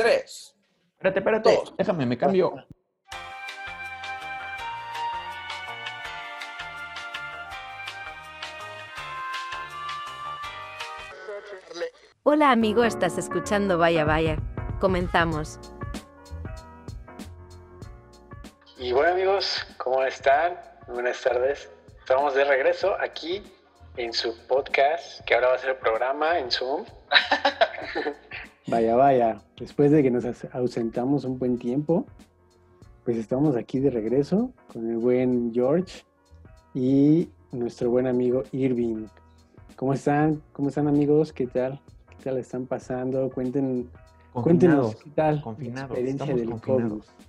tres. Espérate, espérate. Dos. Déjame, me cambio. Hola amigo, estás escuchando Vaya Vaya. Comenzamos. Y bueno amigos, ¿cómo están? Buenas tardes. Estamos de regreso aquí en su podcast, que ahora va a ser programa en Zoom. Vaya, vaya, después de que nos aus- ausentamos un buen tiempo, pues estamos aquí de regreso con el buen George y nuestro buen amigo Irving. ¿Cómo están? ¿Cómo están amigos? ¿Qué tal? ¿Qué tal están pasando? Cuenten, cuéntenos Confinados. qué tal la confinados, experiencia estamos del confinados. COVID.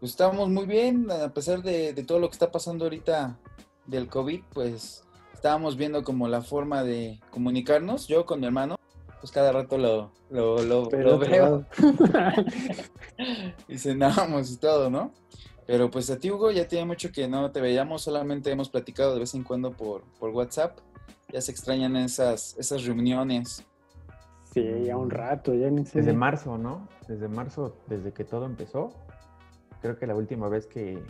Pues estamos muy bien, a pesar de, de todo lo que está pasando ahorita del COVID, pues estábamos viendo como la forma de comunicarnos. Yo con mi hermano, pues cada rato lo, lo, lo, veo y cenábamos y todo, ¿no? Pero pues a ti, Hugo, ya tiene mucho que no te veíamos, solamente hemos platicado de vez en cuando por, por WhatsApp. Ya se extrañan esas, esas reuniones. sí, ya un rato, ya ni sé. Desde marzo, ¿no? Desde marzo, desde que todo empezó. Creo que la última vez que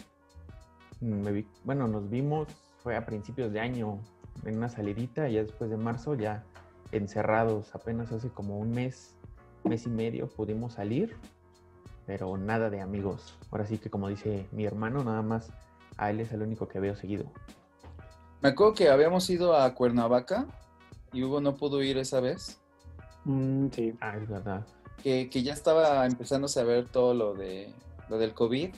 me vi, bueno, nos vimos fue a principios de año en una salidita y ya después de marzo ya encerrados. Apenas hace como un mes, mes y medio pudimos salir, pero nada de amigos. Ahora sí que como dice mi hermano, nada más a él es el único que veo seguido. Me acuerdo que habíamos ido a Cuernavaca y Hugo no pudo ir esa vez. Mm, sí, Ah, es verdad. que, que ya estaba empezándose a ver todo lo de lo del COVID,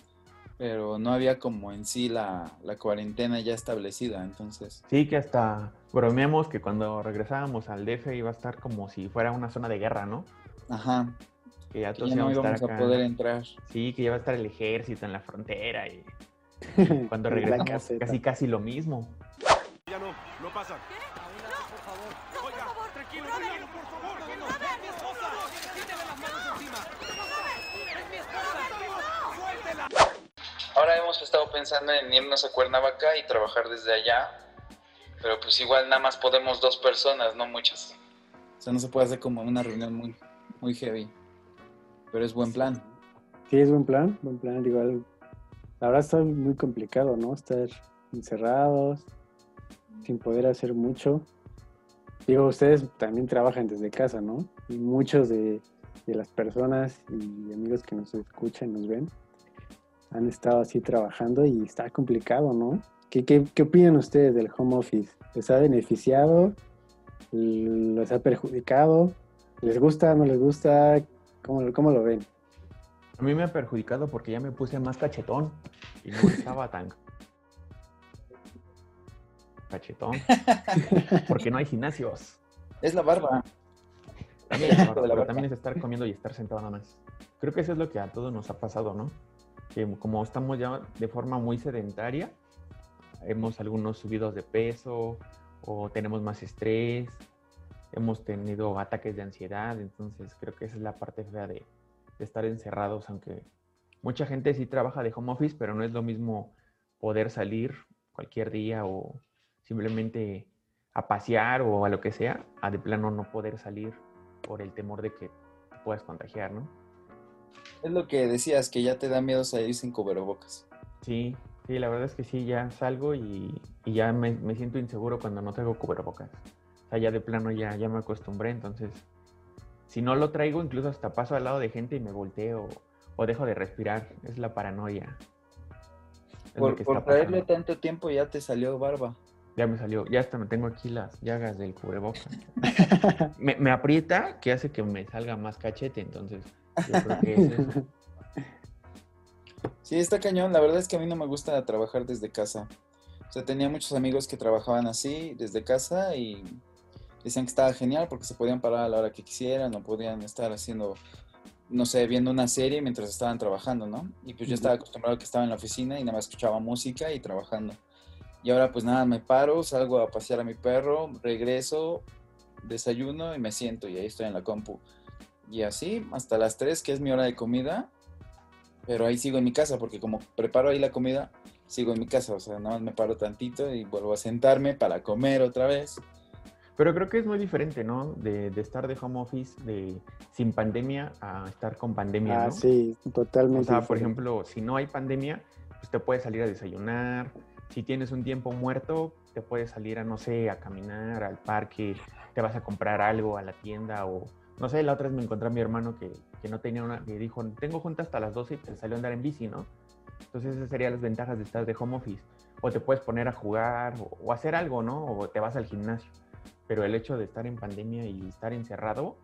pero no había como en sí la, la cuarentena ya establecida, entonces. Sí, que hasta bromeamos que cuando regresábamos al DF iba a estar como si fuera una zona de guerra, ¿no? Ajá, Que ya que todos ya no íbamos a a poder entrar. Sí, que ya va a estar el ejército en la frontera y cuando regresamos casi casi lo mismo. Ya no, no pasa. por favor. Oiga, tranquilo, tranquilo, por favor. Que no, es mi esposa. Quítale las manos encima. Es mi esposa. Suéltela. Ahora hemos estado pensando en irnos a Cuernavaca y trabajar desde allá, pero pues igual nada más podemos dos personas, no muchas. O sea, no se puede hacer como una reunión muy, muy heavy, pero es buen plan. Sí, es buen plan, buen plan. Igual, la verdad está muy complicado, ¿no? Estar encerrados, sin poder hacer mucho. Digo, ustedes también trabajan desde casa, ¿no? Y muchos de, de las personas y amigos que nos escuchan, nos ven, han estado así trabajando y está complicado, ¿no? ¿Qué, qué, qué opinan ustedes del home office? ¿Les ha beneficiado? ¿Les ha perjudicado? ¿Les gusta? ¿No les gusta? ¿Cómo, cómo lo ven? A mí me ha perjudicado porque ya me puse más cachetón y no estaba tan cachetón porque no hay gimnasios. Es la barba. También es, la pero barba. también es estar comiendo y estar sentado nada más. Creo que eso es lo que a todos nos ha pasado, ¿no? Que como estamos ya de forma muy sedentaria, hemos algunos subidos de peso o tenemos más estrés, hemos tenido ataques de ansiedad, entonces creo que esa es la parte fea de, de estar encerrados, aunque mucha gente sí trabaja de home office, pero no es lo mismo poder salir cualquier día o simplemente a pasear o a lo que sea, a de plano no poder salir por el temor de que te puedas contagiar, ¿no? Es lo que decías, que ya te da miedo salir sin cubrebocas. Sí, sí, la verdad es que sí, ya salgo y, y ya me, me siento inseguro cuando no traigo cubrebocas. O sea, ya de plano ya, ya me acostumbré, entonces, si no lo traigo, incluso hasta paso al lado de gente y me volteo o dejo de respirar. Es la paranoia. Es Por, por traerle tanto tiempo ya te salió barba. Ya me salió, ya hasta me tengo aquí las llagas del cubrebocas. me, me aprieta que hace que me salga más cachete, entonces yo creo que es eso. Sí, está cañón. La verdad es que a mí no me gusta trabajar desde casa. O sea, tenía muchos amigos que trabajaban así, desde casa, y decían que estaba genial porque se podían parar a la hora que quisieran o podían estar haciendo, no sé, viendo una serie mientras estaban trabajando, ¿no? Y pues yo estaba acostumbrado a que estaba en la oficina y nada más escuchaba música y trabajando. Y ahora pues nada, me paro, salgo a pasear a mi perro, regreso, desayuno y me siento y ahí estoy en la compu. Y así hasta las 3, que es mi hora de comida, pero ahí sigo en mi casa porque como preparo ahí la comida, sigo en mi casa, o sea, nada más me paro tantito y vuelvo a sentarme para comer otra vez. Pero creo que es muy diferente, ¿no? De, de, estar de home office de sin pandemia a estar con pandemia, ah, ¿no? sí, totalmente. O sea, por ejemplo, si no hay pandemia, pues te puedes salir a desayunar. Si tienes un tiempo muerto, te puedes salir a, no sé, a caminar al parque, te vas a comprar algo a la tienda o, no sé, la otra vez me encontré a mi hermano que, que no tenía una, que dijo, tengo junta hasta las 12 y te salió a andar en bici, ¿no? Entonces esas serían las ventajas de estar de home office. O te puedes poner a jugar o, hacer algo, ¿no? O te vas al gimnasio pero el hecho de estar en pandemia y estar encerrado,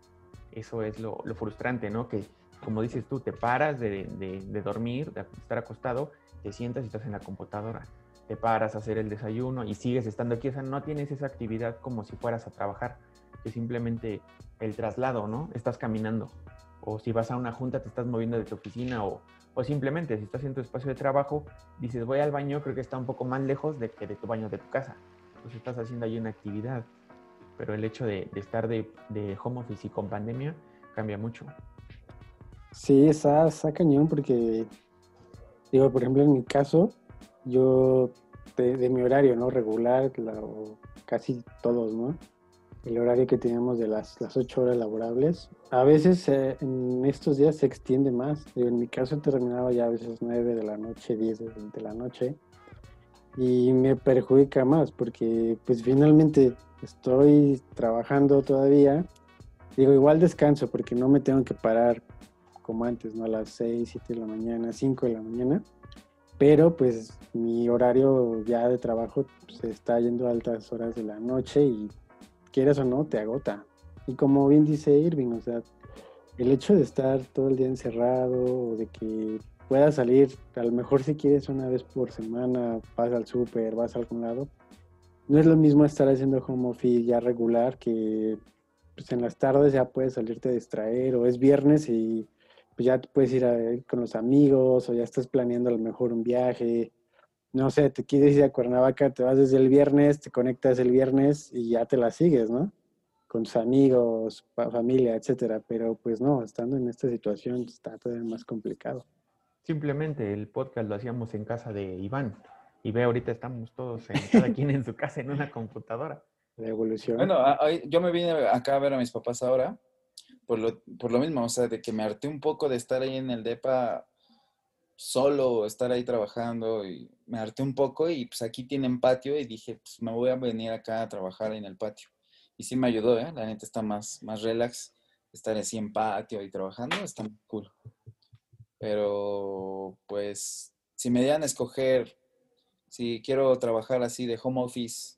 eso es lo, lo frustrante, ¿no? Que como dices tú, te paras de, de, de, dormir, de estar acostado, te sientas y estás en la computadora, te paras a hacer el desayuno y sigues estando aquí, o sea, no tienes esa actividad como si fueras a trabajar, que simplemente el traslado, ¿no? Estás caminando, o si vas a una junta te estás moviendo de tu oficina, o, o simplemente si estás en tu espacio de trabajo, dices voy al baño, creo que está un poco más lejos de que de tu baño de tu casa, entonces estás haciendo ahí una actividad pero el hecho de, estar de, de, home office y con pandemia cambia mucho. Sí, está, cañón porque, digo, por ejemplo, en mi caso, yo de, de mi horario, ¿no? Regular, la, o casi todos, ¿no? El horario que teníamos de las, las ocho horas laborables. A veces eh, en estos días se extiende más. Digo, en mi caso terminaba ya a veces nueve de la noche, diez de, de la noche. Y me perjudica más porque pues finalmente estoy trabajando todavía. Digo, igual descanso porque no me tengo que parar como antes, ¿no? A las 6, 7 de la mañana, 5 de la mañana. Pero pues mi horario ya de trabajo se pues, está yendo a altas horas de la noche y quieras o no, te agota. Y como bien dice Irving, o sea, el hecho de estar todo el día encerrado o de que puedas salir, a lo mejor si quieres una vez por semana, vas al súper, vas a algún lado, no es lo mismo estar haciendo home office ya regular que pues, en las tardes ya puedes salirte a distraer o es viernes y pues, ya puedes ir con los amigos o ya estás planeando a lo mejor un viaje. No sé, te quieres ir a Cuernavaca, te vas desde el viernes, te conectas el viernes y ya te la sigues, ¿no? Con tus amigos, familia, etcétera. Pero pues no, estando en esta situación está todavía más complicado. Simplemente el podcast lo hacíamos en casa de Iván y ve, ahorita estamos todos, en, cada quien en su casa, en una computadora. La evolución. Bueno, a, a, yo me vine acá a ver a mis papás ahora, por lo, por lo mismo, o sea, de que me harté un poco de estar ahí en el DEPA solo, estar ahí trabajando, y me harté un poco y pues aquí tienen patio y dije, pues me voy a venir acá a trabajar en el patio. Y sí me ayudó, ¿eh? La neta está más, más relax, estar así en patio y trabajando, está muy cool. Pero, pues, si me dieran a escoger si quiero trabajar así de home office,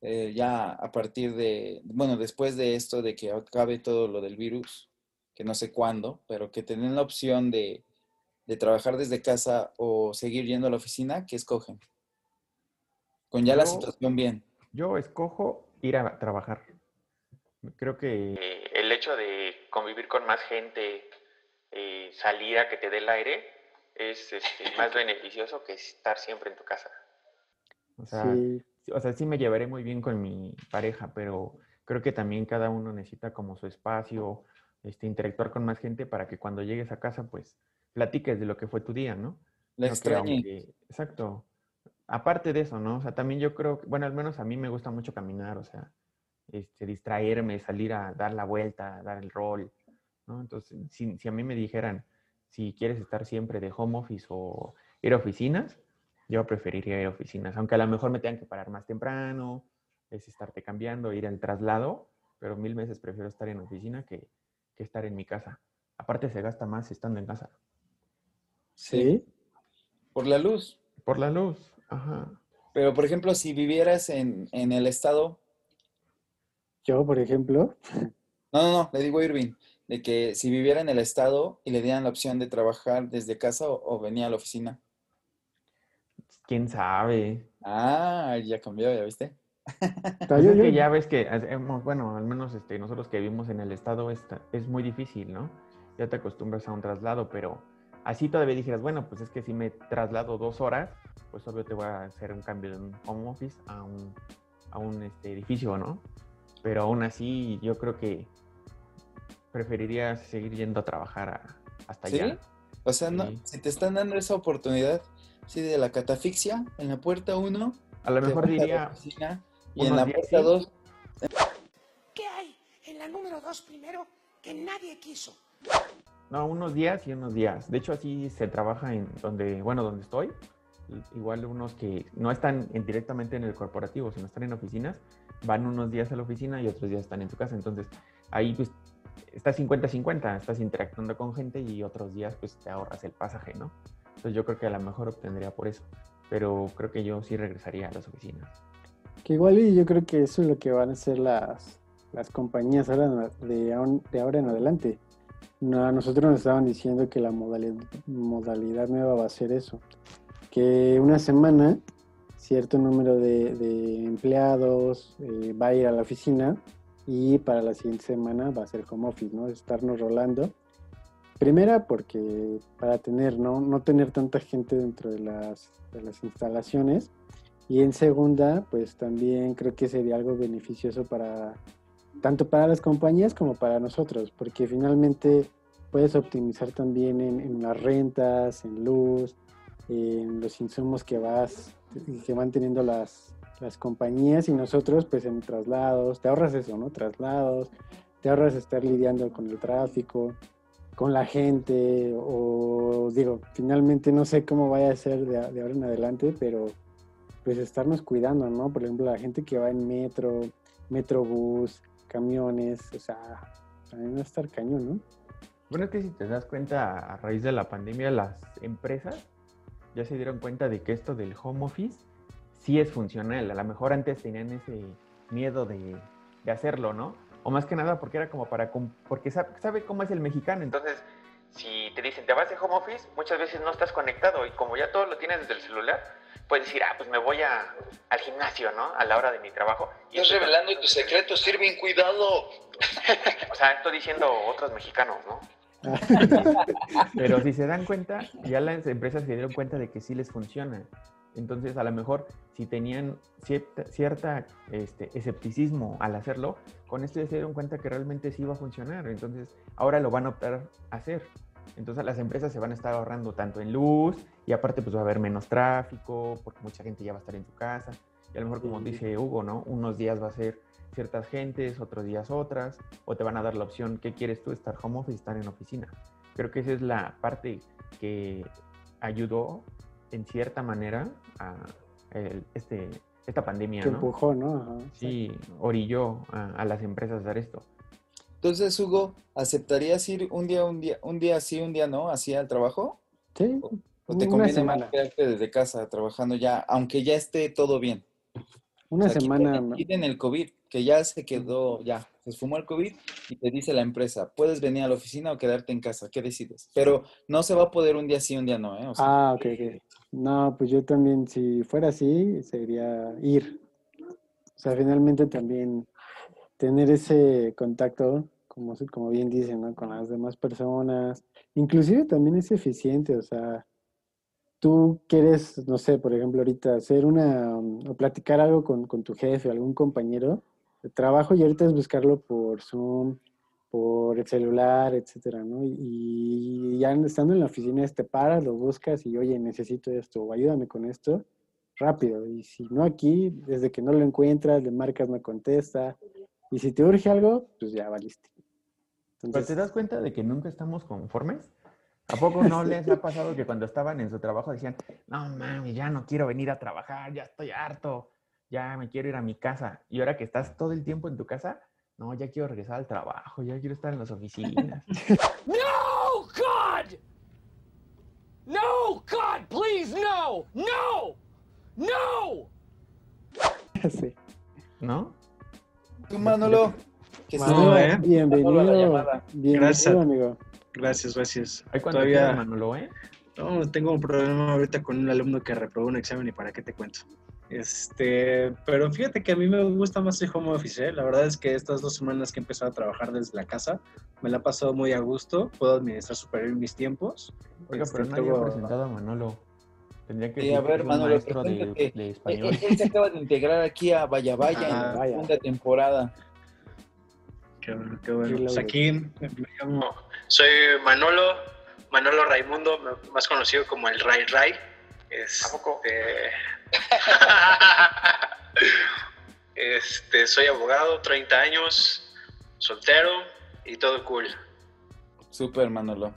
eh, ya a partir de, bueno, después de esto, de que acabe todo lo del virus, que no sé cuándo, pero que tengan la opción de, de trabajar desde casa o seguir yendo a la oficina, ¿qué escogen? Con ya yo, la situación bien. Yo escojo ir a trabajar. Creo que el hecho de convivir con más gente, eh, salir a que te dé el aire, es este, más beneficioso que estar siempre en tu casa. O sea, sí. o sea, sí me llevaré muy bien con mi pareja, pero creo que también cada uno necesita como su espacio, este, interactuar con más gente para que cuando llegues a casa, pues, platiques de lo que fue tu día, ¿no? La. Que, exacto. Aparte de eso, ¿no? O sea, también yo creo, bueno, al menos a mí me gusta mucho caminar, o sea, este, distraerme, salir a dar la vuelta, dar el rol, ¿no? Entonces, si, si a mí me dijeran, si quieres estar siempre de home office o ir a oficinas, yo preferiría ir a oficinas, aunque a lo mejor me tengan que parar más temprano, es estarte cambiando, ir al traslado, pero mil veces prefiero estar en oficina que, que estar en mi casa. Aparte se gasta más estando en casa. Sí. Por la luz. Por la luz, ajá. Pero, por ejemplo, si vivieras en, en el estado... Yo, por ejemplo... No, no, no, le digo a Irving, de que si viviera en el estado y le dieran la opción de trabajar desde casa o, o venía a la oficina. ¿Quién sabe? Ah, ya cambió, ¿ya viste? Pues es que ya ves que, bueno, al menos este, nosotros que vivimos en el estado está, es muy difícil, ¿no? Ya te acostumbras a un traslado, pero así todavía dijeras, bueno, pues es que si me traslado dos horas, pues obvio te voy a hacer un cambio de un home office a un, a un este, edificio, ¿no? Pero aún así yo creo que preferiría seguir yendo a trabajar a, hasta ¿Sí? allá. O sea, no, si te están dando esa oportunidad, sí, de la catafixia, en la puerta 1. A lo mejor diría. y en la puerta 2. dos primero que nadie quiso. No, unos días y unos días. De hecho, así se trabaja en donde, bueno, donde estoy. Igual unos que no están en- directamente en el corporativo, sino están en oficinas, van unos días a la oficina y otros días están en su casa. Entonces, ahí pues está 50-50, estás interactuando con gente y otros días pues te ahorras el pasaje, ¿no? Entonces yo creo que a lo mejor obtendría por eso. Pero creo que yo sí regresaría a las oficinas. Que igual y yo creo que eso es lo que van a hacer las, las compañías ahora de, de ahora en adelante. No, nosotros nos estaban diciendo que la modalidad, nueva va a ser eso. Que una semana cierto número de, de empleados eh, va a ir a la oficina y para la siguiente semana va a ser home office, ¿no? Estarnos rolando. Primera porque para tener, ¿no? No tener tanta gente dentro de las, de las instalaciones. Y en segunda, pues también creo que sería algo beneficioso para tanto para las compañías como para nosotros, porque finalmente puedes optimizar también en, las rentas, en luz, en los insumos que vas que van teniendo las, las compañías y nosotros pues en traslados, te ahorras eso, ¿no? Traslados, te ahorras estar lidiando con el tráfico, con la gente, o digo, finalmente no sé cómo vaya a ser de, de ahora en adelante, pero pues estarnos cuidando, ¿no? Por ejemplo, la gente que va en metro, metrobús, camiones, o sea, también va a estar cañón, ¿no? Bueno, es que si te das cuenta, a raíz de la pandemia, las empresas ya se dieron cuenta de que esto del home office sí es funcional. A lo mejor antes tenían ese miedo de, de hacerlo, ¿no? O más que nada porque era como para... porque sabe, sabe cómo es el mexicano. Entonces, si te dicen, te vas de home office, muchas veces no estás conectado y como ya todo lo tienes desde el celular, puedes decir, ah, pues me voy a, al gimnasio, ¿no? A la hora de mi trabajo. Y Estás revelando tus secretos, Irving, cuidado. O sea, estoy diciendo otros mexicanos, ¿no? Pero si se dan cuenta, ya las empresas se dieron cuenta de que sí les funciona. Entonces, a lo mejor, si tenían cierta, cierta este, escepticismo al hacerlo, con esto ya se dieron cuenta que realmente sí iba a funcionar. Entonces, ahora lo van a optar a hacer. Entonces, las empresas se van a estar ahorrando tanto en luz y aparte, pues va a haber menos tráfico, porque mucha gente ya va a estar en su casa. Y a lo mejor, como dice Hugo, ¿no? Unos días va a ser ciertas gentes, otros días otras, o te van a dar la opción, ¿qué quieres tú? ¿Estar home office, estar en oficina? Creo que esa es la parte que ayudó en cierta manera a el- este, esta pandemia, Que ¿no? empujó, ¿no? Ajá. Sí, orilló a, a las empresas a hacer esto. Entonces, Hugo, ¿aceptarías ir un día, un día, un día sí, un día no, así al trabajo? Sí, ¿O te conviene más quedarte desde casa trabajando ya, aunque ya esté todo bien? Una O sea, semana. Quiten, quiten el COVID, que ya se quedó, ya, se esfumó el COVID y te dice la empresa, puedes venir a la oficina o quedarte en casa, ¿qué decides? Pero no se va a poder un día sí, un día no, ¿eh? O sea, Ah, ok, ok. No, pues yo también, si fuera así, sería ir. O sea, finalmente también tener ese contacto, como, como bien dicen, ¿no? Con las demás personas. Inclusive también es eficiente, o sea, tú quieres, no sé, por ejemplo, ahorita hacer una, o platicar algo con, con tu jefe, algún compañero de trabajo y ahorita es buscarlo por Zoom, por el celular, etcétera, ¿no? Y, ya estando en la oficina te paras, lo buscas y, oye, necesito esto, o ayúdame con esto, rápido. Y si no aquí, desde que no lo encuentras, le marcas, no contesta. Y si te urge algo, pues ya valiste. Pero Entonces, te das cuenta de que nunca estamos conformes. ¿A poco no les ha pasado que cuando estaban en su trabajo decían, no mami, ya no quiero venir a trabajar, ya estoy harto, ya me quiero ir a mi casa? Y ahora que estás todo el tiempo en tu casa, no, ya quiero regresar al trabajo, ya quiero estar en las oficinas. No, God! No, God, please, no! No! No! sí. ¿No? tú, Manolo, que Manolo, ¿eh? bienvenido, Manolo, la llamada. bienvenido, Gracias. amigo. Gracias, gracias. Cuando Todavía Manolo, ¿eh? no, tengo un problema ahorita con un alumno que reprobó un examen y para qué te cuento. Este, pero fíjate que a mí me gusta más el home office, ¿eh? La verdad es que estas dos semanas que he empezado a trabajar desde la casa, me la he pasado muy a gusto, puedo administrar súper bien mis tiempos. Oiga, Este, pero ha luego- presentado a Manolo. Tendría que Sí, a que ver, es Manolo, maestro de, preséntate. de Él, español. él se acaba de integrar aquí a Vaya Vaya en Ah, la vaya. segunda temporada. Qué bueno, qué bueno. Pues aquí me llamo, soy Manolo, Manolo Raimundo, más conocido como el Ray Ray. Este, ¿A poco? Este, soy abogado, 30 años, soltero, y todo cool. Súper, Manolo.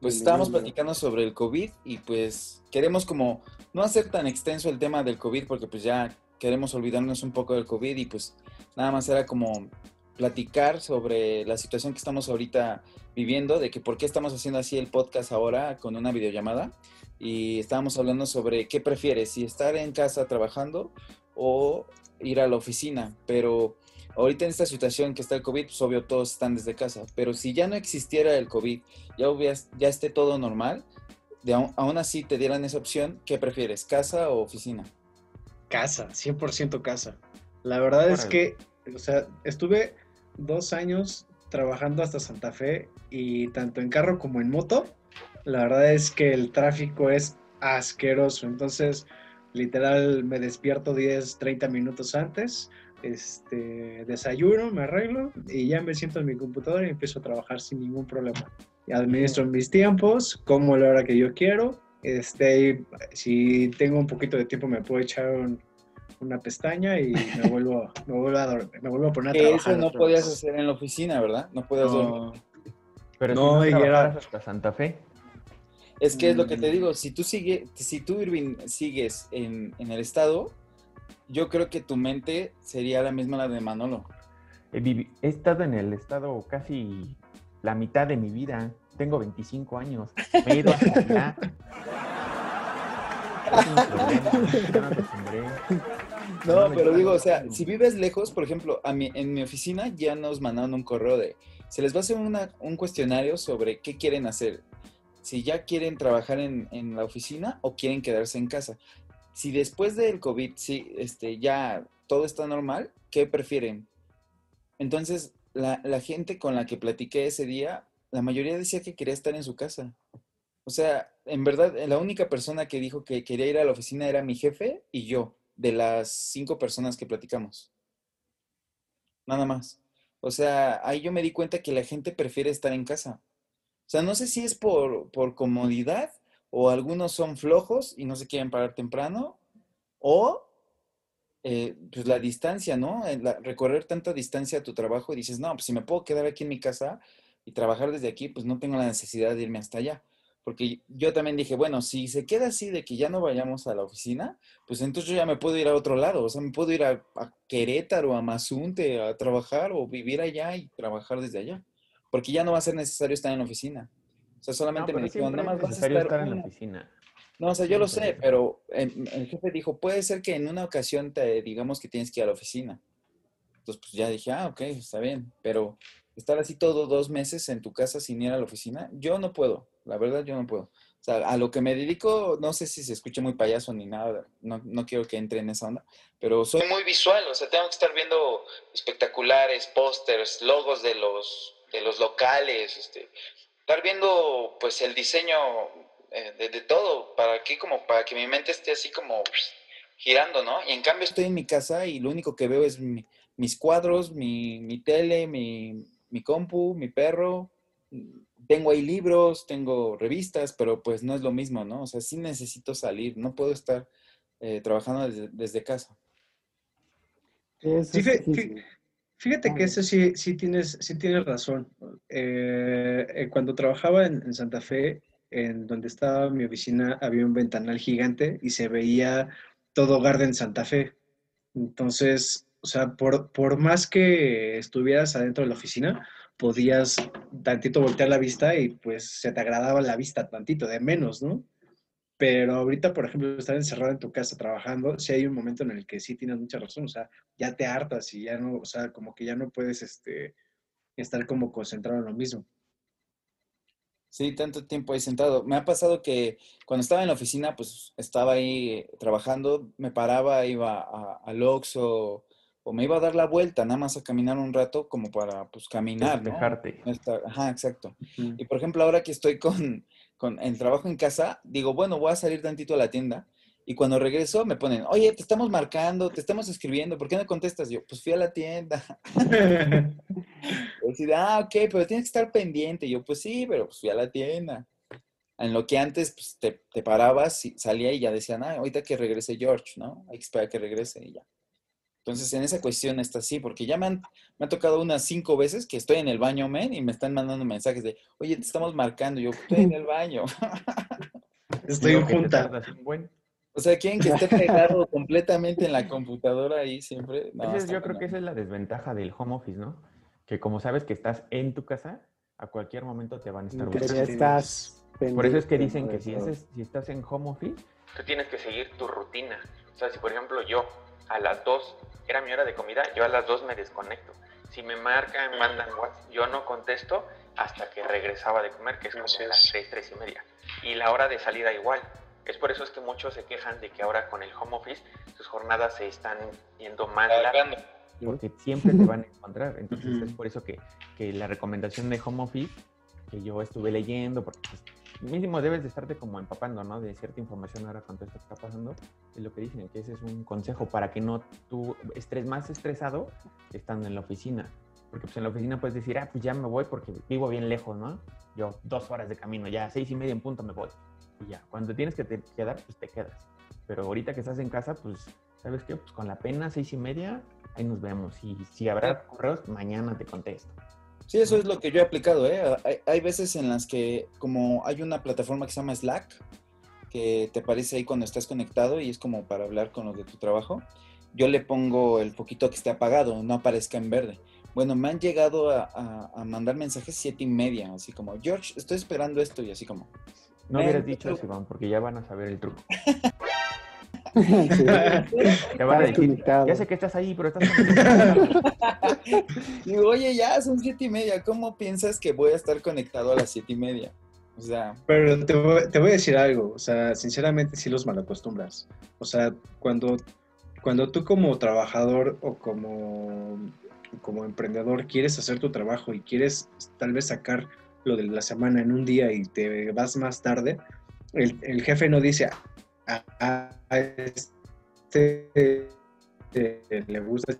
Pues estábamos platicando sobre el COVID y pues queremos como no hacer tan extenso el tema del COVID porque pues ya queremos olvidarnos un poco del COVID y pues nada más era como platicar sobre la situación que estamos ahorita viviendo, de que por qué estamos haciendo así el podcast ahora con una videollamada y estábamos hablando sobre qué prefieres, si estar en casa trabajando o ir a la oficina, pero ahorita en esta situación que está el COVID, pues obvio todos están desde casa, pero si ya no existiera el COVID, ya, ya esté todo normal, de, aún así te dieran esa opción, ¿qué prefieres, casa o oficina? Casa, 100% casa. La verdad es que, o sea, estuve dos años trabajando hasta Santa Fe y tanto en carro como en moto, la verdad es que el tráfico es asqueroso. Entonces, literal, me despierto 10, 30 minutos antes, este, desayuno, me arreglo y ya me siento en mi computadora y empiezo a trabajar sin ningún problema. Y administro mis tiempos, como la hora que yo quiero. Este, si tengo un poquito de tiempo me puedo echar una pestaña y me vuelvo, me vuelvo a dormir, me vuelvo a poner a trabajar. Eso no podías hacer en la oficina, ¿verdad? No podías dormir. Pero no, si no hasta Santa Fe. Es que es lo que te mm. digo, si tú sigue, si tú Irving sigues en, en el estado, yo creo que tu mente sería la misma la de Manolo. He, estado en el estado casi la mitad de mi vida. Tengo 25 años. Me he ido hasta allá. No, pero digo, o sea, si vives lejos, por ejemplo, a mi, en mi oficina ya nos mandaron un correo de, se les va a hacer un cuestionario sobre qué quieren hacer. Si ya quieren trabajar en, la oficina o quieren quedarse en casa si después del COVID, sí, este, ya todo está normal, ¿qué prefieren? Entonces, la, la, gente con la que platiqué ese día, la mayoría decía que quería estar en su casa. O sea, en verdad, la única persona que dijo que quería ir a la oficina era mi jefe y yo, de las cinco personas que platicamos. Nada más. O sea, ahí yo me di cuenta que la gente prefiere estar en casa. O sea, no sé si es por, por comodidad o algunos son flojos y no se quieren parar temprano, o eh, pues la distancia, ¿no? recorrer tanta distancia a tu trabajo y dices, no, pues si me puedo quedar aquí en mi casa y trabajar desde aquí, pues no tengo la necesidad de irme hasta allá. Porque yo también dije, bueno, si se queda así de que ya no vayamos a la oficina, pues entonces yo ya me puedo ir a otro lado. O sea, me puedo ir a, a Querétaro, a Mazunte, a trabajar o vivir allá y trabajar desde allá. Porque ya no va a ser necesario estar en la oficina. O sea, solamente me dijeron, nada más vas a estar, en la oficina. No, o sea, yo lo sé, pero el jefe dijo, puede ser que en una ocasión te digamos que tienes que ir a la oficina. Entonces, pues ya dije, ah, ok, está bien, pero estar así todo dos meses en tu casa sin ir a la oficina, yo no puedo, la verdad yo no puedo. O sea, a lo que me dedico, no sé si se escucha muy payaso ni nada, no, no quiero que entre en esa onda, pero soy muy visual, o sea, tengo que estar viendo espectaculares, pósters, logos de los, los locales, este, estar viendo pues el diseño eh, de, todo, para que como para que mi mente esté así como girando, ¿no? Y en cambio estoy en mi casa y lo único que veo es mis cuadros, mi, tele, mi, mi, compu, mi perro. Tengo ahí libros, tengo revistas, pero pues no es lo mismo, ¿no? O sea, sí necesito salir, no puedo estar eh, trabajando desde, casa. Sí, Fíjate que eso sí, sí, tienes, sí tienes razón. Eh, eh, cuando trabajaba en, Santa Fe, en donde estaba mi oficina, había un ventanal gigante y se veía todo Garden Santa Fe. Entonces, o sea, por, por más que estuvieras adentro de la oficina, podías tantito voltear la vista y pues se te agradaba la vista tantito, de menos, ¿no? Pero ahorita, por ejemplo, estar encerrado en tu casa trabajando, sí hay un momento en el que sí tienes mucha razón, o sea, ya te hartas y ya no, o sea, como que ya no puedes este, estar como concentrado en lo mismo. Sí, tanto tiempo ahí sentado. Me ha pasado que cuando estaba en la oficina, pues estaba ahí trabajando, me paraba, iba al Oxxo o me iba a dar la vuelta, nada más a caminar un rato como para, pues, caminar, ¿no? Dejarte. Ajá, exacto. Y por ejemplo, ahora que estoy con, con el trabajo en casa, digo, bueno, voy a salir tantito a la tienda. Y cuando regreso me ponen, oye, te estamos marcando, te estamos escribiendo, ¿por qué no contestas? Yo, pues fui a la tienda. decir, ah, ok, pero tienes que estar pendiente. Yo, pues sí, pero pues fui a la tienda. En lo que antes pues, te, te, parabas, y salía y ya decían, ah, ahorita que regrese George, ¿no? Hay que esperar que regrese y ya. Entonces, en esa cuestión está así, porque ya me han, me ha tocado unas cinco veces que estoy en el baño, men, y me están mandando mensajes de, oye, te estamos marcando. Yo, estoy en el baño. Estoy en junta. O sea, quieren que esté pegado completamente en la computadora ahí siempre. yo creo que esa es la desventaja del home office, ¿no? Que como sabes que estás en tu casa, a cualquier momento te van a estar buscando. estás Por eso es que dicen que si, si estás en home office, tú tienes que seguir tu rutina. O sea, si por ejemplo yo a las 2 era mi hora de comida, yo a las 2 me desconecto. Si me marcan, mandan WhatsApp, yo no contesto hasta que regresaba de comer, que es como las 3, 3 y media. Y la hora de salida igual. Es por eso es que muchos se quejan de que ahora con el home office sus jornadas se están yendo más largas. Porque siempre te van a encontrar. Entonces es por eso que, que, la recomendación de home office, que yo estuve leyendo, porque pues, mínimo debes de estarte como empapando, ¿no? De cierta información ahora con todo esto que está pasando, es lo que dicen, que ese es un consejo para que no tú estés más estresado estando en la oficina. Porque pues en la oficina puedes decir, ah, pues ya me voy porque vivo bien lejos, ¿no? Yo dos horas de camino, ya seis y media en punto me voy. Y ya, cuando tienes que te quedar, pues te quedas. Pero ahorita que estás en casa, pues, ¿sabes qué? Pues con la pena, seis y media, ahí nos vemos. Y si habrá correos, mañana te contesto. Sí, eso es lo que yo he aplicado, ¿eh? Hay, veces en las que, como hay una plataforma que se llama Slack, que te aparece ahí cuando estás conectado y es como para hablar con los de tu trabajo, yo le pongo el poquito que esté apagado, no aparezca en verde. Bueno, me han llegado a, mandar mensajes siete y media, así como, George, estoy esperando esto y así como. No hubieras dicho eso, Iván, porque ya van a saber el truco. ya sé que estás ahí, pero estás... Digo, oye, ya son siete y media, ¿cómo piensas que voy a estar conectado a las siete y media? O sea... Pero te voy, te voy a decir algo, o sea, sinceramente sí los malacostumbras. O sea, cuando, cuando tú como trabajador o como, como emprendedor quieres hacer tu trabajo y quieres tal vez sacar lo de la semana en un día y te vas más tarde, el, el jefe no dice, a, este eh, le gusta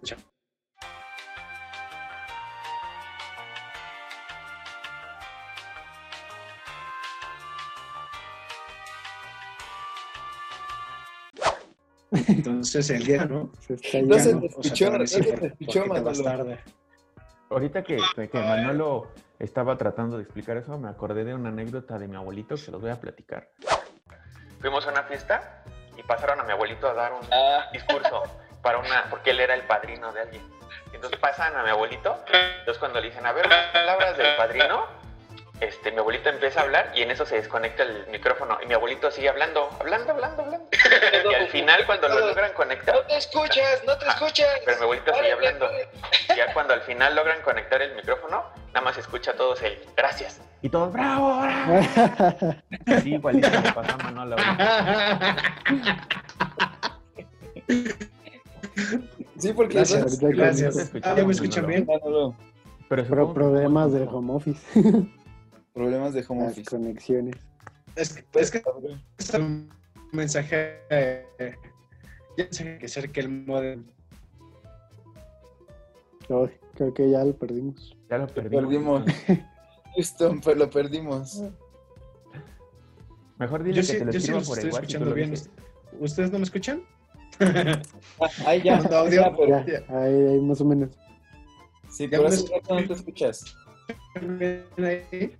Entonces el día, ¿no? Se está no se escuchó, no se escuchó, más tarde. Ahorita que, que Manolo estaba tratando de explicar eso, me acordé de una anécdota de mi abuelito que se los voy a platicar fuimos a una fiesta y pasaron a mi abuelito a dar un ah. discurso para una, porque él era el padrino de alguien. Entonces pasan a mi abuelito, entonces cuando le dicen, a ver, palabras del padrino, este, mi abuelito empieza a hablar y en eso se desconecta el micrófono y mi abuelito sigue hablando, hablando, hablando, hablando. y al final cuando lo logran conectar... No te escuchas, no te escuchas. Pero mi abuelito sigue hablando. Ya cuando al final logran conectar el micrófono, nada más escucha a todos el gracias. Y todos, bravo, bravo. sí, igualito le pasa a Manolo. Sí, porque gracias. gracias. ¿Ya me escuchan bien? Pero, problemas del home office. problemas de home office. conexiones. Es que, es que es un mensaje. Eh, ya sé que ser que el modem. creo que ya lo perdimos. Ya lo perdimos. perdimos. Houston, pues lo perdimos. Mejor dile yo que te lo yo sí los estoy escuchando bien. ¿Ustedes no me escuchan? ahí ya. audio? Ya, ahí, ahí, más o menos. Sí, pero hace rato no te escuchas. Ahí.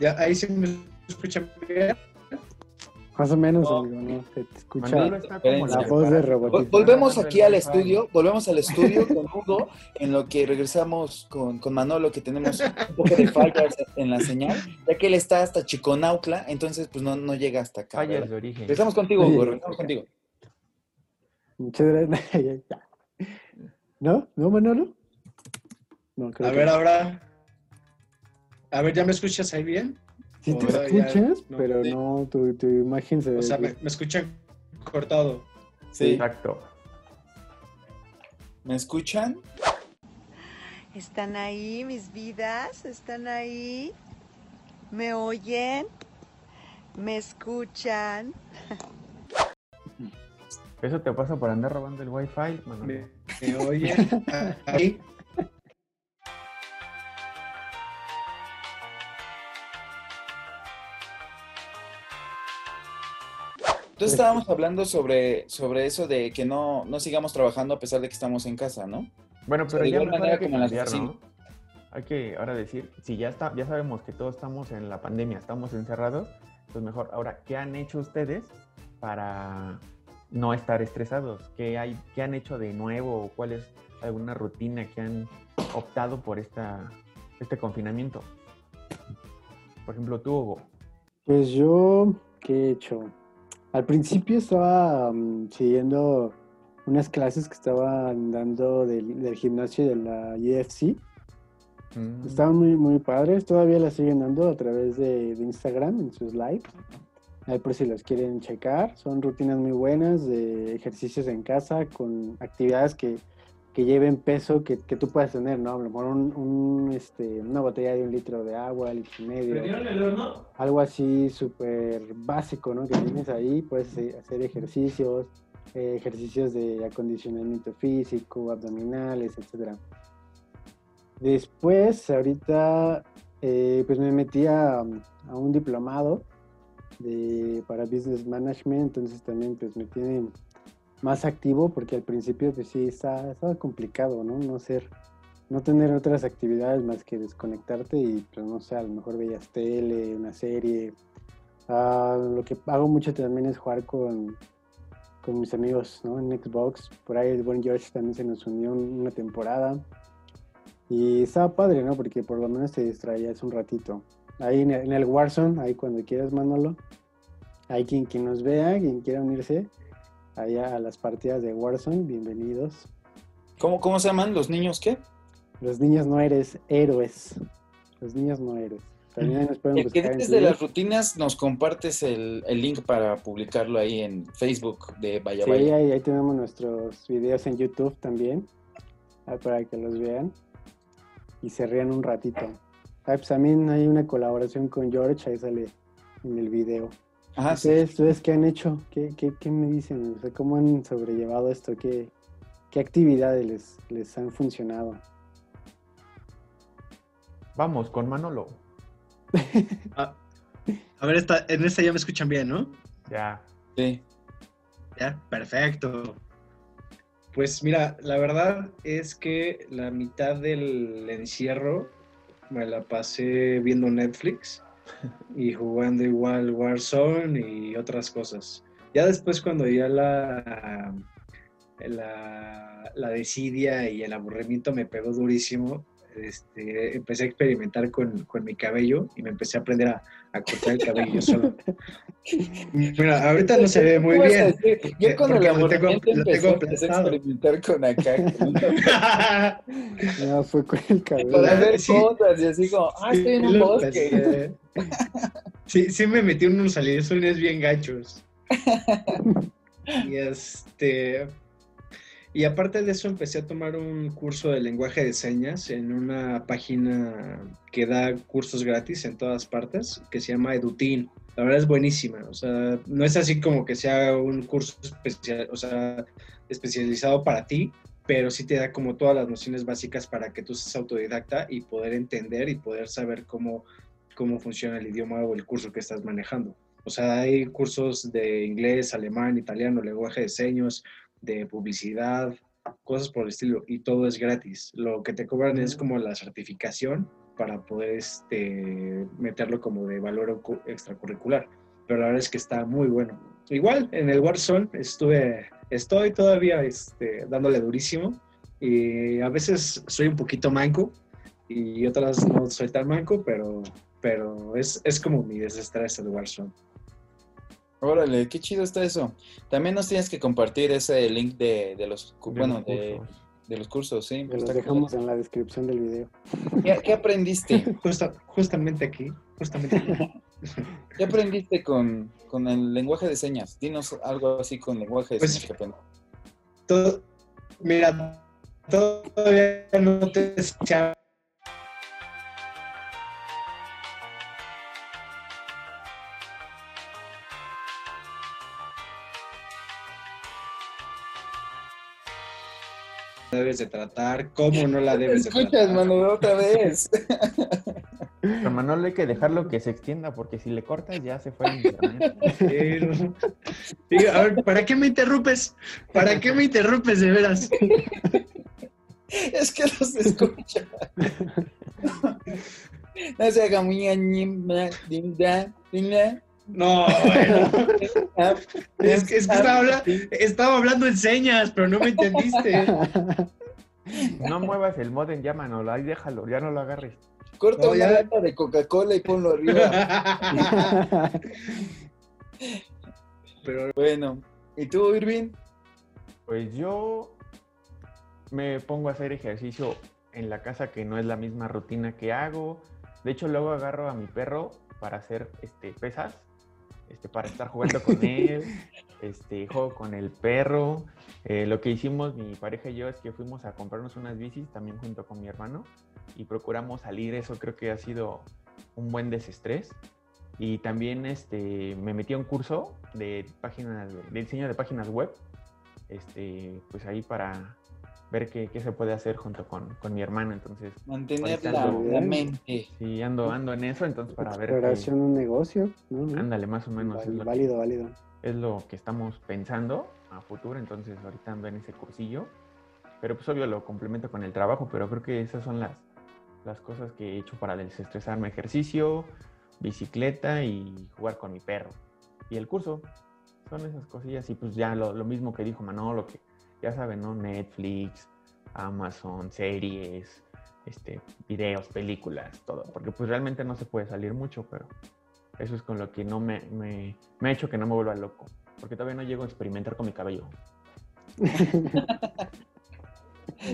Ya, ahí sí me escuchan bien. Más o menos, amigo, ¿no? Se te escucha la voz de robot. Volvemos aquí al estudio, volvemos al estudio con Hugo, en lo que regresamos con, con, Manolo, que tenemos un poco de fallas en la señal, ya que él está hasta Chiconautla, entonces pues no, no llega hasta acá. Fallas de origen. Regresamos contigo, Hugo, regresamos contigo. Muchas gracias. ¿No? ¿No, Manolo? No, creo a ver, ahora. A ver, ¿ya me escuchas ahí bien? Sí te escuchas, pero no, tu, tu, imagen se... O sea, me, me escuchan cortado. Sí. Exacto. ¿Me escuchan? ¿Están ahí mis vidas? ¿Están ahí? ¿Me oyen? ¿Me escuchan? Eso te pasa por andar robando el wifi, ¿Me, ¿Me oyen? ¿Ahí? Entonces estábamos hablando sobre, sobre eso de que no, no sigamos trabajando a pesar de que estamos en casa, ¿no? Bueno, O sea, pero de ya igual manera hay que como las cambiar, ¿no? oficinas. Hay que ahora decir, si ya está, ya sabemos que todos estamos en la pandemia, estamos encerrados, pues mejor, ahora, ¿qué han hecho ustedes para no estar estresados? ¿Qué hay, qué han hecho de nuevo? ¿Cuál es alguna rutina que han optado por esta, este confinamiento? Por ejemplo, tú, Hugo. Pues yo, ¿qué he hecho? Al principio estaba mm, siguiendo unas clases que estaban dando del, del gimnasio de la UFC. Mm, Estaban muy, muy padres. Todavía las siguen dando a través de, de Instagram en sus lives. Ahí por si los quieren checar. Son rutinas muy buenas de ejercicios en casa con actividades que, que lleven peso que, que tú puedas tener, ¿no? A lo mejor un, un, este, una botella de un litro de agua, litro y medio. el horno? algo así súper básico, ¿no? Que tienes ahí, puedes hacer ejercicios, eh, ejercicios de acondicionamiento físico, abdominales, etcétera. Después, ahorita, eh, pues me metí a, a un diplomado de, para Business Management, entonces también pues me tiene más activo porque al principio pues sí está, estaba complicado, ¿no? No ser, no tener otras actividades más que desconectarte y pues no sé, a lo mejor veías tele, una serie. Ah, lo que hago mucho también es jugar con, con mis amigos, ¿no? En Xbox. Por ahí el buen George también se nos unió una temporada. Y estaba padre, ¿no? Porque por lo menos te distraías un ratito. Ahí en el Warzone, ahí cuando quieras, Manolo. Hay quien, quien nos vea, quien quiera unirse allá a las partidas de Warzone, bienvenidos. ¿Cómo, ¿Cómo se llaman los niños qué? Los niños no eres héroes. Los niños no eres. También nos pueden que buscar en dices de las rutinas, nos compartes el, el link para publicarlo ahí en Facebook de Vaya Sí, Vaya. ahí, ahí tenemos nuestros videos en YouTube también, para que los vean y se rían un ratito. Ah, pues también hay una colaboración con George, ahí sale en el video. Ajá, sí. ¿Ustedes, ustedes qué han hecho? ¿Qué, qué, qué me dicen? O sea, ¿Cómo han sobrellevado esto? ¿Qué, qué actividades les, les han funcionado? Vamos, con Manolo. Ah, a ver, esta, en esta ya me escuchan bien, ¿no? Ya. Sí. Ya, perfecto. Pues mira, la verdad es que la mitad del encierro me la pasé viendo Netflix y jugando igual Warzone y otras cosas. Ya después cuando ya la, la, la desidia y el aburrimiento me pegó durísimo, este, empecé a experimentar con, con mi cabello y me empecé a aprender a, a cortar el cabello solo. Mira, ahorita no se ve muy ¿Qué vas a bien. decir? Yo con el lo tengo- empecé, tengo empecé a experimentar con acá. con- No, fue con el cabello. Para ver Sí. cosas y así como, ah, estoy en un bosque. Sí, sí me metí en unos salidezones bien gachos. Y este. Y aparte de eso, empecé a tomar un curso de lenguaje de señas en una página que da cursos gratis en todas partes, que se llama Edutin. La verdad es buenísima. O sea, no es así como que sea un curso especial, o sea, especializado para ti, pero sí te da como todas las nociones básicas para que tú seas autodidacta y poder entender y poder saber cómo, cómo funciona el idioma o el curso que estás manejando. O sea, hay cursos de inglés, alemán, italiano, lenguaje de señas, de publicidad, cosas por el estilo, y todo es gratis. Lo que te cobran es como la certificación para poder este, meterlo como de valor extracurricular. Pero la verdad es que está muy bueno. Igual en el Warzone estuve, estoy todavía este, dándole durísimo y a veces soy un poquito manco y otras no soy tan manco, pero, pero es, es como mi desestrés el Warzone. Órale, qué chido está eso. También nos tienes que compartir ese link de, de los, De bueno, los de, cursos. de los cursos, sí. Que los dejamos cool. en la descripción del video. ¿Qué, qué aprendiste? Justa- justamente aquí, justamente aquí. ¿Qué aprendiste con, con el lenguaje de señas? Dinos algo así con lenguaje de Pues- señas que aprendiste. Todo- mira, todavía no te debes de tratar, cómo no la debes de escuchas, tratar. mano, otra vez. Pero Manolo hay que dejarlo que se extienda porque si le cortas ya se fue a internet. Digo, a ver, ¿para qué me interrumpes? ¿Para qué me interrumpes de veras? Es que los escucha. No se haga muy añima, dinda, dinda. No, bueno. Es que, es que estaba, habla- estaba hablando en señas, pero no me entendiste. No muevas el modem ya, Manolo, ahí déjalo, ya no lo agarres. Corta No, una ya. lata de Coca-Cola y ponlo arriba. Pero Bueno, ¿y tú, Irving? Pues yo me pongo a hacer ejercicio en la casa que no es la misma rutina que hago. De hecho, luego agarro a mi perro para hacer este, pesas, este, para estar jugando con él. Este, juego con el perro. Eh, lo que hicimos mi pareja y yo es que fuimos a comprarnos unas bicis también junto con mi hermano y procuramos salir. Eso creo que ha sido un buen desestrés. Y también este, me metí a un curso de, páginas, de diseño de páginas web este, pues ahí para ver qué, qué se puede hacer junto con, con mi hermano. Entonces, Mantener la, ando- la mente. sí, ando, ando en eso, entonces para ver Exploración, un negocio, ¿no? ándale, más o menos es Val- lo, que, válido, válido. es lo que estamos pensando a futuro, entonces ahorita ando en ese cursillo. Pero pues obvio lo complemento con el trabajo, pero creo que esas son las, las cosas que he hecho para desestresarme. Ejercicio, bicicleta y jugar con mi perro. Y el curso. Son esas cosillas y pues ya lo, lo mismo que dijo Manolo, que ya saben, ¿no? Netflix, Amazon, series, este, videos, películas, todo. Porque pues realmente no se puede salir mucho, pero eso es con lo que no me, me, me ha hecho que no me vuelva loco. Porque todavía no llego a experimentar con mi cabello.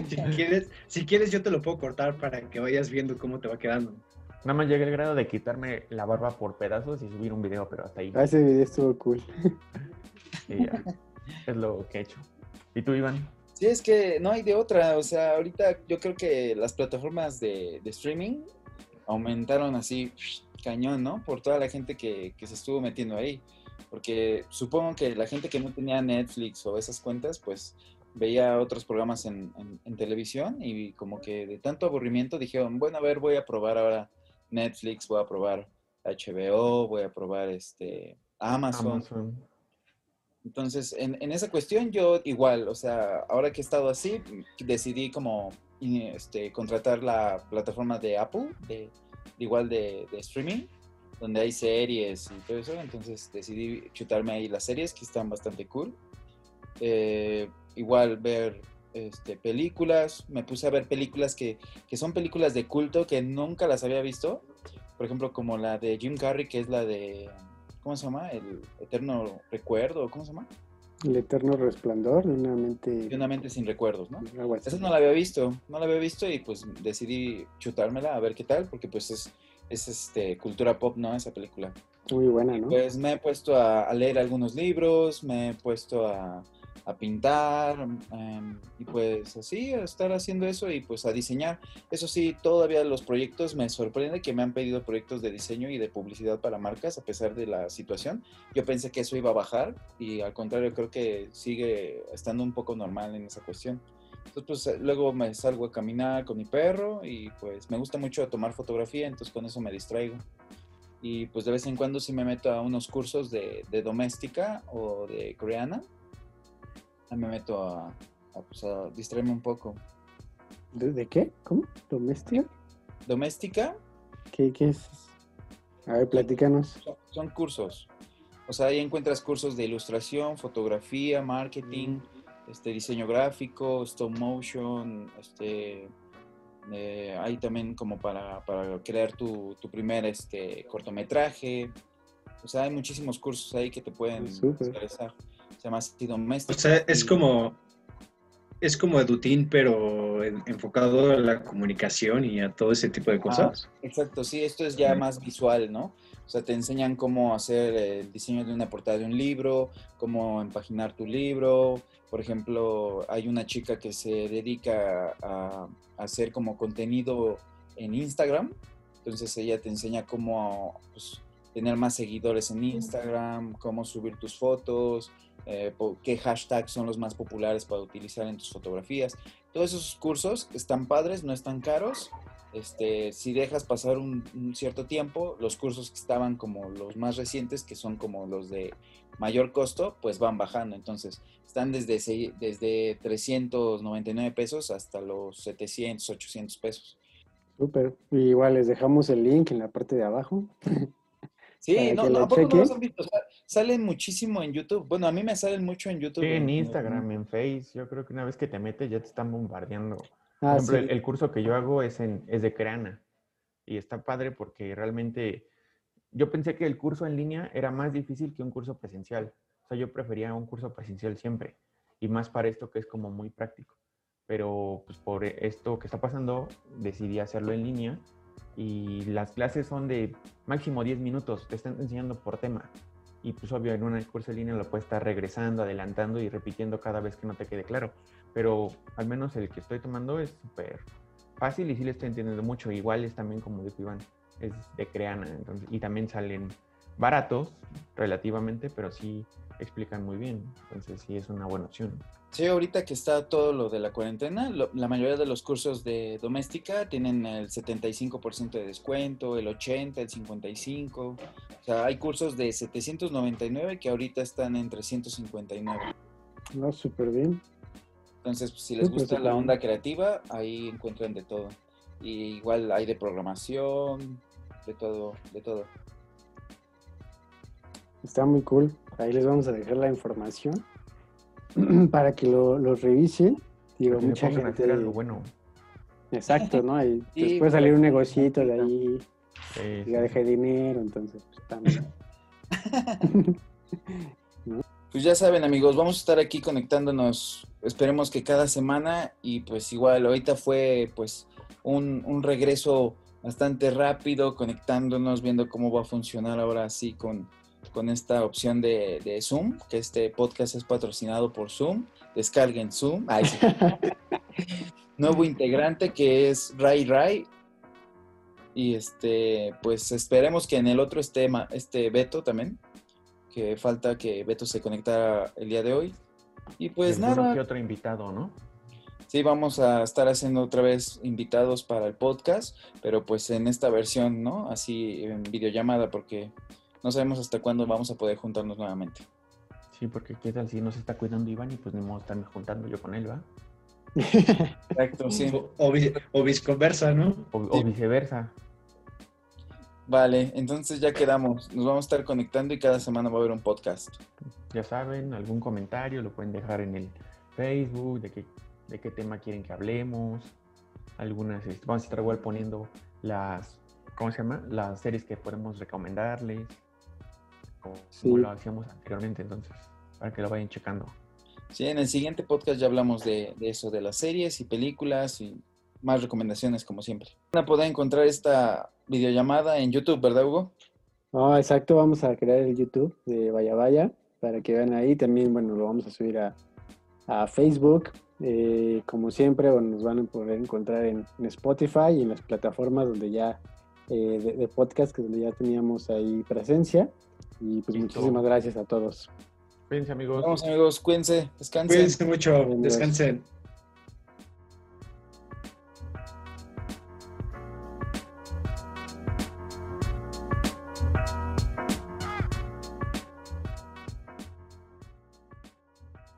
si quieres, si quieres, yo te lo puedo cortar para que vayas viendo cómo te va quedando. Nada más llegué al grado de quitarme la barba por pedazos y subir un video, pero hasta ahí. Ah, ese video estuvo cool. Sí, ya. es lo que he hecho. ¿Y tú, Iván? Sí, es que no hay de otra. O sea, ahorita yo creo que las plataformas de, de streaming aumentaron así cañón, ¿no? Por toda la gente que, que se estuvo metiendo ahí. Porque supongo que la gente que no tenía Netflix o esas cuentas, pues veía otros programas en, en- en televisión y como que de tanto aburrimiento dijeron, bueno, a ver, voy a probar ahora Netflix, voy a probar HBO, voy a probar este Amazon. Amazon. Entonces, en, en esa cuestión yo igual, o sea, ahora que he estado así, decidí como este, contratar la plataforma de Apple, de, igual de, de streaming, donde hay series y todo eso. Entonces decidí chutarme ahí las series que están bastante cool. Eh, igual ver este, películas, me puse a ver películas que, que son películas de culto que nunca las había visto. Por ejemplo, como la de Jim Carrey, que es la de ¿cómo se llama? El Eterno Recuerdo, ¿cómo se llama? El eterno resplandor de una mente. De una mente sin recuerdos, ¿no? Esa no la había visto, no la había visto y pues decidí chutármela a ver qué tal, porque pues es, es este, cultura pop, ¿no? Esa película. Muy buena, ¿no? Pues me he puesto a, a leer algunos libros, me he puesto a, a pintar em, y pues así, a estar haciendo eso y pues a diseñar. Eso sí, todavía los proyectos me sorprende que me han pedido proyectos de diseño y de publicidad para marcas a pesar de la situación. Yo pensé que eso iba a bajar y al contrario creo que sigue estando un poco normal en esa cuestión. Entonces, pues luego me salgo a caminar con mi perro y pues me gusta mucho tomar fotografía, entonces con eso me distraigo. Y pues de vez en cuando sí me meto a unos cursos de, de doméstica o de coreana. Me meto a, a, pues, a distraerme un poco. ¿De, de qué? ¿Cómo? ¿Doméstica? Doméstica ¿Qué, ¿Qué es? A ver, platícanos. son, son cursos. O sea, ahí encuentras cursos de ilustración, fotografía, marketing, este, diseño gráfico, stop motion, este, eh, hay también como para, para crear tu, tu primer este, cortometraje. O sea, hay muchísimos cursos ahí que te pueden interesar. Se llama así doméstica. O sea, es y- como es como Edutín, pero en- enfocado a la comunicación y a todo ese tipo de cosas. Ah, exacto, sí, esto es ya más visual, ¿no? O sea, te enseñan cómo hacer el diseño de una portada de un libro, cómo empaginar tu libro. Por ejemplo, hay una chica que se dedica a, a hacer como contenido en Instagram. Entonces ella te enseña cómo pues, tener más seguidores en Instagram, cómo subir tus fotos, eh, qué hashtags son los más populares para utilizar en tus fotografías. Todos esos cursos están padres, no están caros este, si dejas pasar un, un, cierto tiempo, los cursos que estaban como los más recientes, que son como los de mayor costo, pues van bajando. Entonces, están desde, desde 399 pesos hasta los 700, 800 pesos. Súper. Igual les dejamos el link en la parte de abajo. Sí, no, no, ¿poco no los han visto? O sea, salen muchísimo en YouTube. Bueno, a mí me salen mucho en YouTube. Sí, en Instagram, en Face. Yo creo que una vez que te metes ya te están bombardeando. Por ah, ejemplo, el, curso que yo hago es, en, es de Creana. Y está padre porque realmente yo pensé que el curso en línea era más difícil que un curso presencial. O sea, yo prefería un curso presencial siempre. Y más para esto que es como muy práctico. Pero pues por esto que está pasando, decidí hacerlo en línea y las clases son de máximo 10 minutos, te están enseñando por tema. Y pues obvio, en un curso en línea lo puedes estar regresando, adelantando y repitiendo cada vez que no te quede claro. Pero al menos el que estoy tomando es súper fácil y sí le estoy entendiendo mucho. Igual es también, como dijo Iván, es de Creana. Y también salen baratos relativamente, pero sí explican muy bien. Entonces sí es una buena opción. Sí, ahorita que está todo lo de la cuarentena, la mayoría de los cursos de doméstica tienen el 75% de descuento, el 80, el 55. O sea, hay cursos de 799 que ahorita están en 359. No, súper bien. Entonces, pues, si les gusta la onda creativa, ahí encuentran de todo. Y igual hay de programación, de todo, de todo. Está muy cool. Ahí les vamos a dejar la información para que lo, revisen. Digo, mucha gente. algo bueno. Exacto, ¿no? Y después salir un negocito de ahí. Sí, ya dejé dinero, entonces pues también. Pues ya saben amigos, vamos a estar aquí conectándonos, esperemos que cada semana y pues igual ahorita fue pues un, un regreso bastante rápido, conectándonos, viendo cómo va a funcionar ahora sí con, con esta opción de, Zoom, que este podcast es patrocinado por Zoom. Descarguen Zoom. Nuevo integrante que es Ray Ray. Y este, pues esperemos que en el otro esté este Beto también. Que falta que Beto se conectara el día de hoy. Y pues nada. Que otro invitado, ¿no? Sí, vamos a estar haciendo otra vez invitados para el podcast, pero pues en esta versión, ¿no? Así en videollamada, porque no sabemos hasta cuándo vamos a poder juntarnos nuevamente. Sí, porque qué tal si no se está cuidando Iván y pues ni modo estarme juntando yo con él, ¿va? Exacto, sí. O, viceversa, ¿no? O, viceversa. Vale, entonces ya quedamos. Nos vamos a estar conectando y cada semana va a haber un podcast. Ya saben, algún comentario lo pueden dejar en el Facebook, de qué, de qué tema quieren que hablemos. Algunas, este, vamos a estar igual poniendo las, ¿cómo se llama? Las series que podemos recomendarles como, lo hacíamos anteriormente, entonces, para que lo vayan checando. Sí, en el siguiente podcast ya hablamos de, eso, de las series y películas y más recomendaciones, como siempre. Van a poder encontrar esta videollamada en YouTube, ¿verdad, Hugo? No, exacto, vamos a crear el YouTube de Vaya Vaya para que vean ahí. También, bueno, lo vamos a subir a, Facebook. Eh, como siempre, bueno, nos van a poder encontrar en, Spotify y en las plataformas donde ya, eh, de, de, podcast, que donde ya teníamos ahí presencia. Y pues muchísimas gracias a todos. Cuídense, amigos. Vamos, amigos, cuídense, descansen. Cuídense mucho, descansen.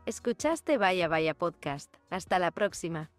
Escuchaste Vaya Vaya Podcast. Hasta la próxima.